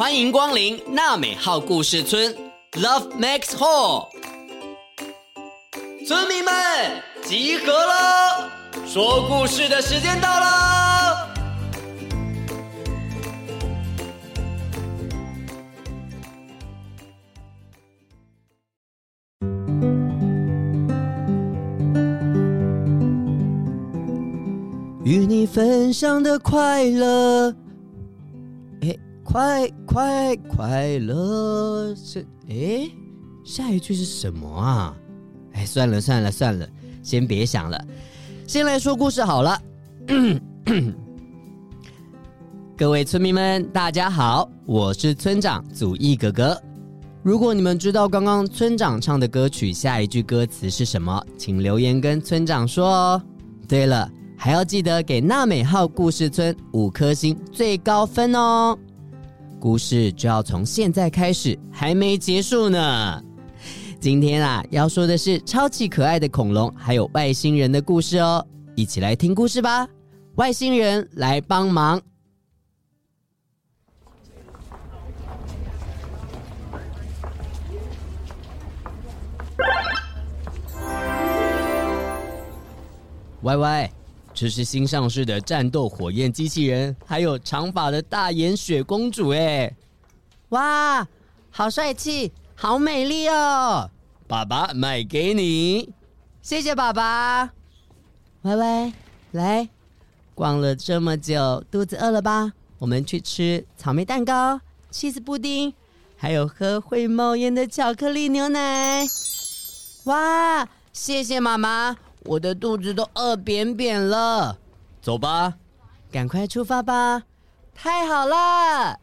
欢迎光临娜美号故事村，Love Max Hall。村民们集合了，说故事的时间到了。与你分享的快乐。快快快乐是哎，下一句是什么啊？哎，算了算了算了，先别想了，先来说故事好了。各位村民们，大家好，我是村长祖义哥哥。如果你们知道刚刚村长唱的歌曲下一句歌词是什么，请留言跟村长说哦。对了，还要记得给娜美号故事村五颗星最高分哦。故事就要从现在开始，还没结束呢。今天啊，要说的是超级可爱的恐龙，还有外星人的故事哦。一起来听故事吧！外星人来帮忙。喂喂。这是新上市的战斗火焰机器人，还有长发的大眼雪公主，哎，哇，好帅气，好美丽哦！爸爸买给你，谢谢爸爸。歪歪，来，逛了这么久，肚子饿了吧？我们去吃草莓蛋糕、起司布丁，还有喝会冒烟的巧克力牛奶。哇，谢谢妈妈。我的肚子都饿扁扁了，走吧，赶快出发吧！太好了！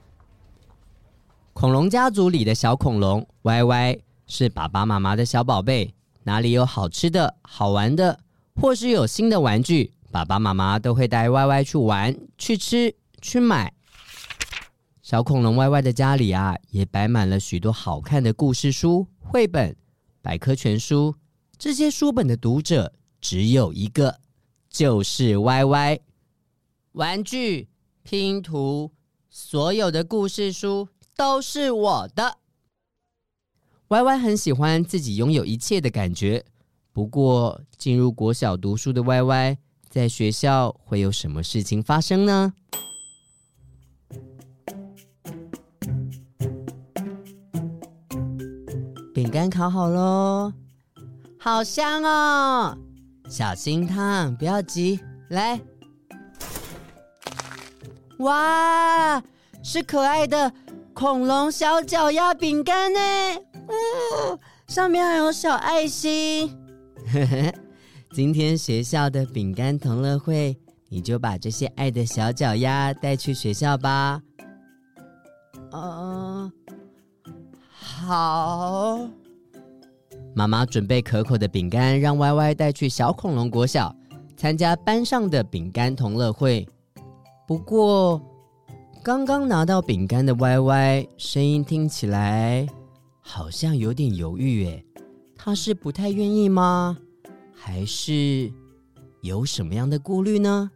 恐龙家族里的小恐龙歪歪是爸爸妈妈的小宝贝，哪里有好吃的好玩的，或是有新的玩具，爸爸妈妈都会带歪歪去玩、去吃、去买。小恐龙歪歪的家里啊，也摆满了许多好看的故事书、绘本、百科全书，这些书本的读者。只有一个，就是歪歪。玩具、拼图，所有的故事书都是我的。歪歪很喜欢自己拥有一切的感觉。不过，进入国小读书的歪歪，在学校会有什么事情发生呢？饼干烤好喽，好香哦！小心烫，不要急。来，哇，是可爱的恐龙小脚丫饼干呢！哦，上面还有小爱心。今天学校的饼干同乐会，你就把这些爱的小脚丫带去学校吧。嗯，好。妈妈准备可口的饼干，让歪歪带去小恐龙国小参加班上的饼干同乐会。不过，刚刚拿到饼干的歪歪，声音听起来好像有点犹豫。诶，他是不太愿意吗？还是有什么样的顾虑呢？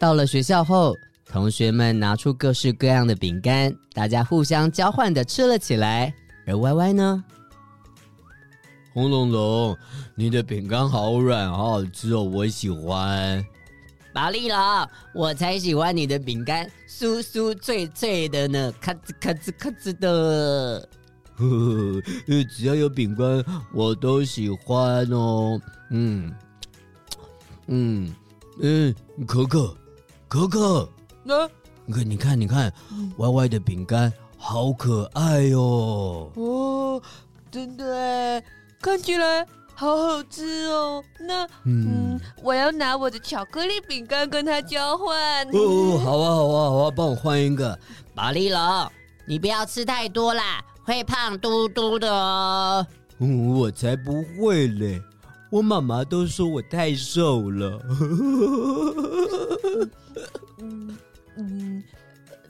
到了学校后。同学们拿出各式各样的饼干，大家互相交换的吃了起来。而歪歪呢？轰隆隆，你的饼干好软，好好吃哦，我喜欢。宝丽龙，我才喜欢你的饼干，酥酥脆脆的呢，咔吱咔吱咔吱的。呵呵，只要有饼干，我都喜欢哦。嗯嗯嗯，可可可可。那，你看，你看，你看，歪歪的饼干好可爱哟！哦，真的哎，看起来好好吃哦。那，嗯，嗯，我要拿我的巧克力饼干跟他交换。哦，好啊，好啊，好啊，帮我换一个。宝丽龙，你不要吃太多啦，会胖嘟嘟的哦。嗯，我才不会嘞，我妈妈都说我太瘦了。嗯。嗯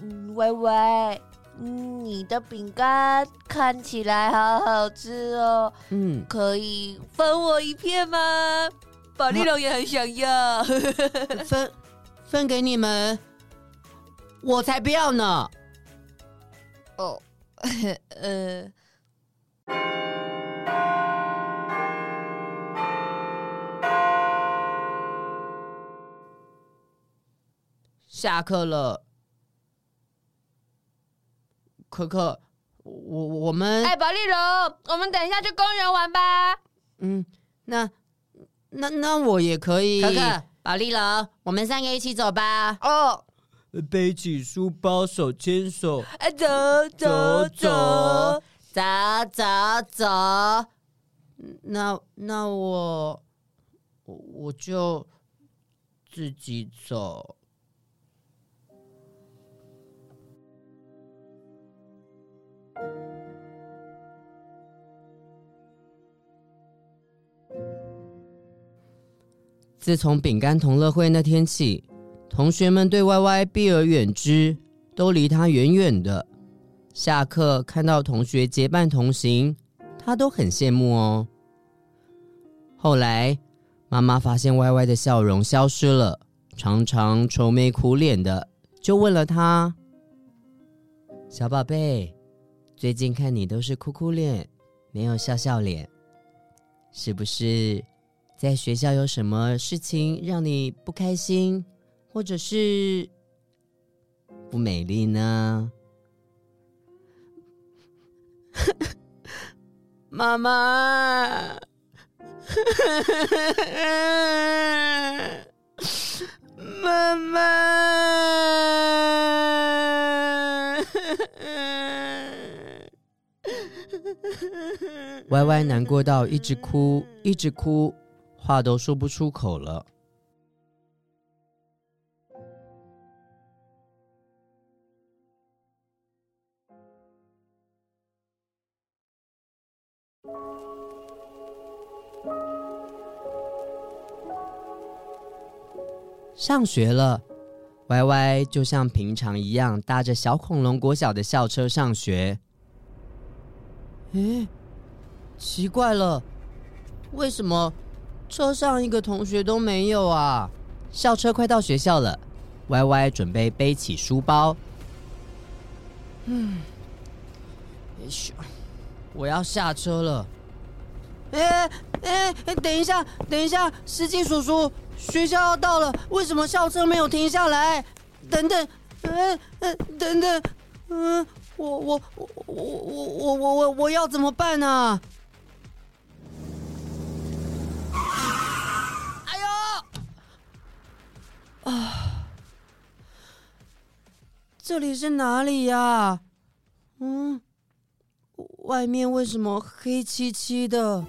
嗯，歪歪，你的饼干看起来好好吃哦。嗯，可以分我一片吗？宝丽龙也很想要，分分给你们，我才不要呢。哦，呃，下课了，可可，我我们哎，宝丽龙，我们等一下去公园玩吧。嗯，那那那我也可以。可可，宝丽龙，我们三个一起走吧。哦。背起书包，手牵手，哎，走走走走走走。那那我我就自己走。自从饼干同乐会那天起。同学们对 Y Y 避而远之，都离他远远的。下课看到同学结伴同行，他都很羡慕哦。后来妈妈发现 Y Y 的笑容消失了，常常愁眉苦脸的，就问了他：“小宝贝，最近看你都是哭哭脸，没有笑笑脸，是不是在学校有什么事情让你不开心？”或者是不美丽呢？妈妈，妈妈歪歪难过到一直哭，一直哭，话都说不出口了。上学了，Y Y 就像平常一样搭着小恐龙国小的校车上学。诶，奇怪了，为什么车上一个同学都没有啊？校车快到学校了歪歪准备背起书包。嗯，哎呦，我要下车了。哎哎哎，等一下，等一下，司机叔叔。学校要到了，为什么校车没有停下来？等等，嗯嗯，等等，嗯，我我我我我我我我我要怎么办呢？这里是哪里呀？嗯，外面为什么黑漆漆的？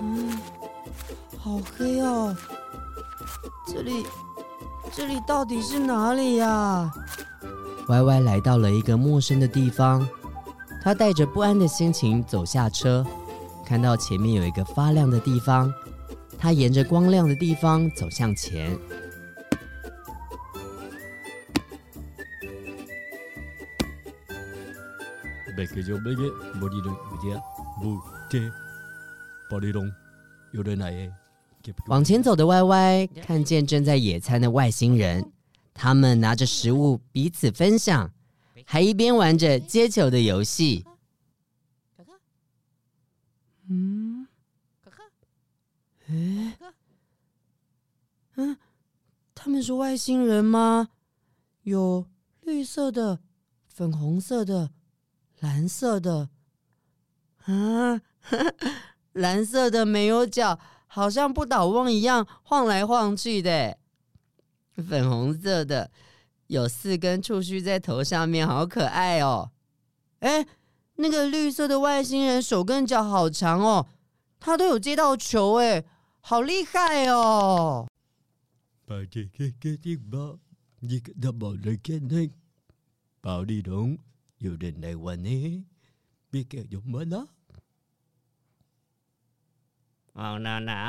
嗯。好黑哦！这里，这里到底是哪里呀歪歪来到了一个陌生的地方，他带着不安的心情走下车，看到前面有一个发亮的地方，他沿着光亮的地方走向前。往前走的 Y Y 看见正在野餐的外星人，他们拿着食物彼此分享，还一边玩着接球的游戏。嗯，他们是外星人吗？有绿色的、粉红色的、蓝色的，啊，蓝色的没有脚。好像不倒翁一样晃来晃去的，粉红色的有四根触须在头上面，好可爱哦！哎，那个绿色的外星人手跟脚好长哦，他都有接到球哎，好厉害哦宝利龙！ อยู่เดินในวันนี้มีเกียรติยมนะเอาหนาหนา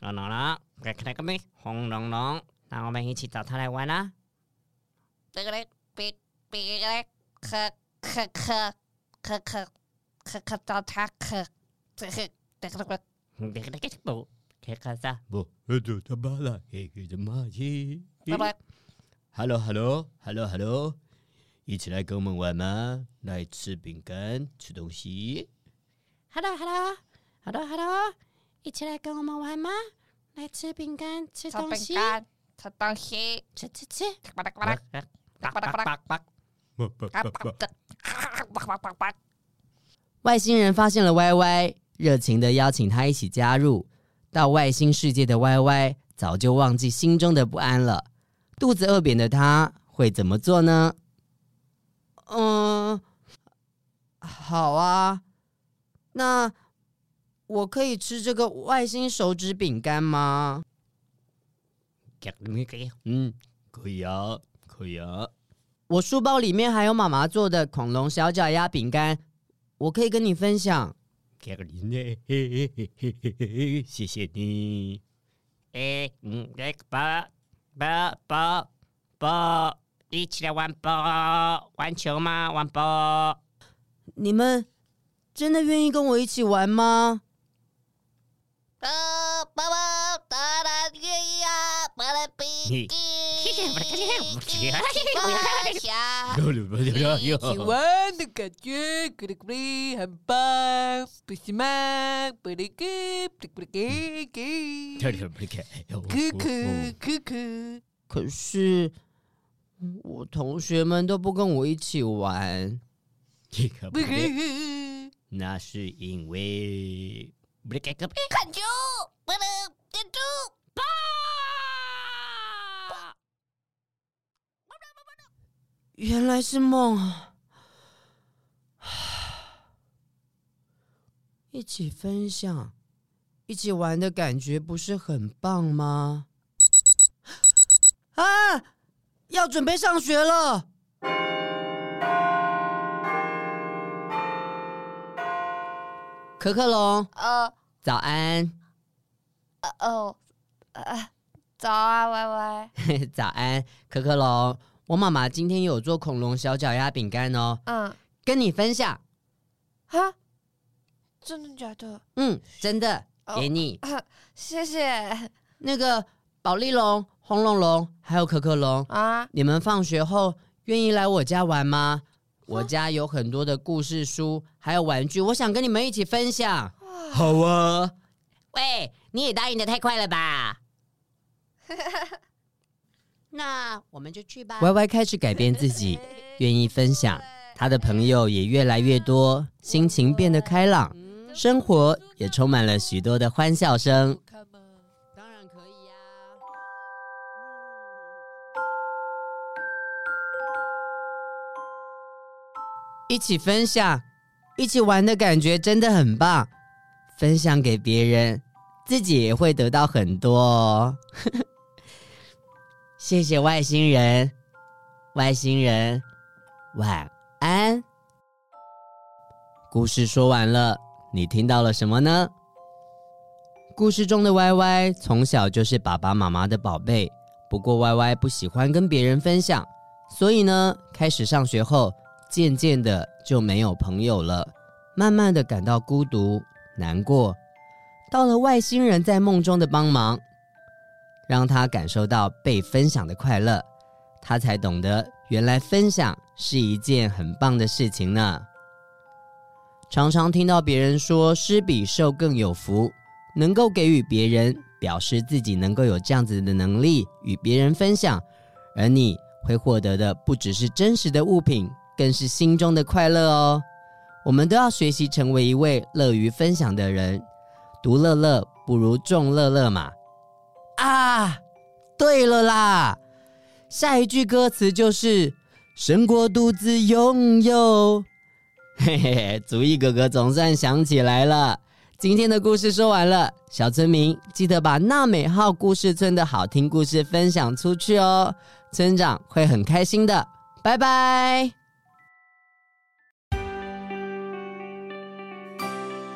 เอาหนาหนาใครๆก็ไม่ห้องน้องน้องนาๆเอาไปให้ชิตาเท่าไรวะนะตึกเล็กปิดปีกเล็กคักคักคักคักคักคักคักตาทักคักตึกตึกเล็กเด็กเล็กจะปุ๊เด็กกันซะบุ๊เฮ้ยจะมาละเฮ้ยจะมาชีตึกเล็กฮัลโหลฮัลโหลฮัลโหลฮัลโหล 一起来跟我们玩吗？来吃饼干，吃东西。Hello，Hello，Hello，Hello，一起来跟我们玩吗？来吃饼干，吃东西，吃东西，吃吃吃。外星人发现了歪歪，热情的邀请他一起加入。到外星世界的歪歪早就忘记心中的不安了。肚子饿扁的他会怎么做呢？嗯，好啊，那我可以吃这个外星手指饼干吗？嗯，可以啊，可以啊。我书包里面还有妈妈做的恐龙小脚丫饼干，我可以跟你分享。谢谢你。哎，嗯，来吧，吧吧吧，一起来玩吧，玩球吗？玩吧。你们真的愿意跟我一起玩吗？爸爸爸，当然愿意啊！一起玩的感觉，很棒，不是吗？可可可可。可是我同学们都不跟我一起玩，那是因为。看球，不能点住，爸！原来是梦啊！一起分享、一起玩的感觉不是很棒吗？啊！要准备上学了。可可龙，呃，早安，呃哦，呃，早安，歪歪，早安，可可龙，我妈妈今天有做恐龙小脚丫饼干哦，嗯，跟你分享，哈，真的假的？嗯，真的，给你，哦，谢谢。那个宝丽龙、红龙龙还有可可龙啊，你们放学后愿意来我家玩吗？我家有很多的故事书，还有玩具，我想跟你们一起分享。好啊！喂，你也答应的太快了吧？那我们就去吧。Y Y 开始改变自己，愿意分享，他的朋友也越来越多，心情变得开朗，生活也充满了许多的欢笑声。一起分享、一起玩的感觉真的很棒，分享给别人，自己也会得到很多哦。谢谢外星人，外星人晚安。故事说完了，你听到了什么呢？故事中的歪歪从小就是爸爸妈妈的宝贝，不过歪歪不喜欢跟别人分享，所以呢，开始上学后。渐渐的就没有朋友了，慢慢的感到孤独难过。到了外星人在梦中的帮忙，让他感受到被分享的快乐，他才懂得原来分享是一件很棒的事情呢。常常听到别人说施比受更有福，能够给予别人，表示自己能够有这样子的能力与别人分享，而你会获得的不只是真实的物品。更是心中的快乐哦！我们都要学习成为一位乐于分享的人。独乐乐不如众乐乐嘛！啊，对了啦，下一句歌词就是“胜过独自拥有”。嘿嘿嘿，祖逸哥哥总算想起来了。今天的故事说完了，小村民记得把娜美号故事村的好听故事分享出去哦，村长会很开心的。拜拜。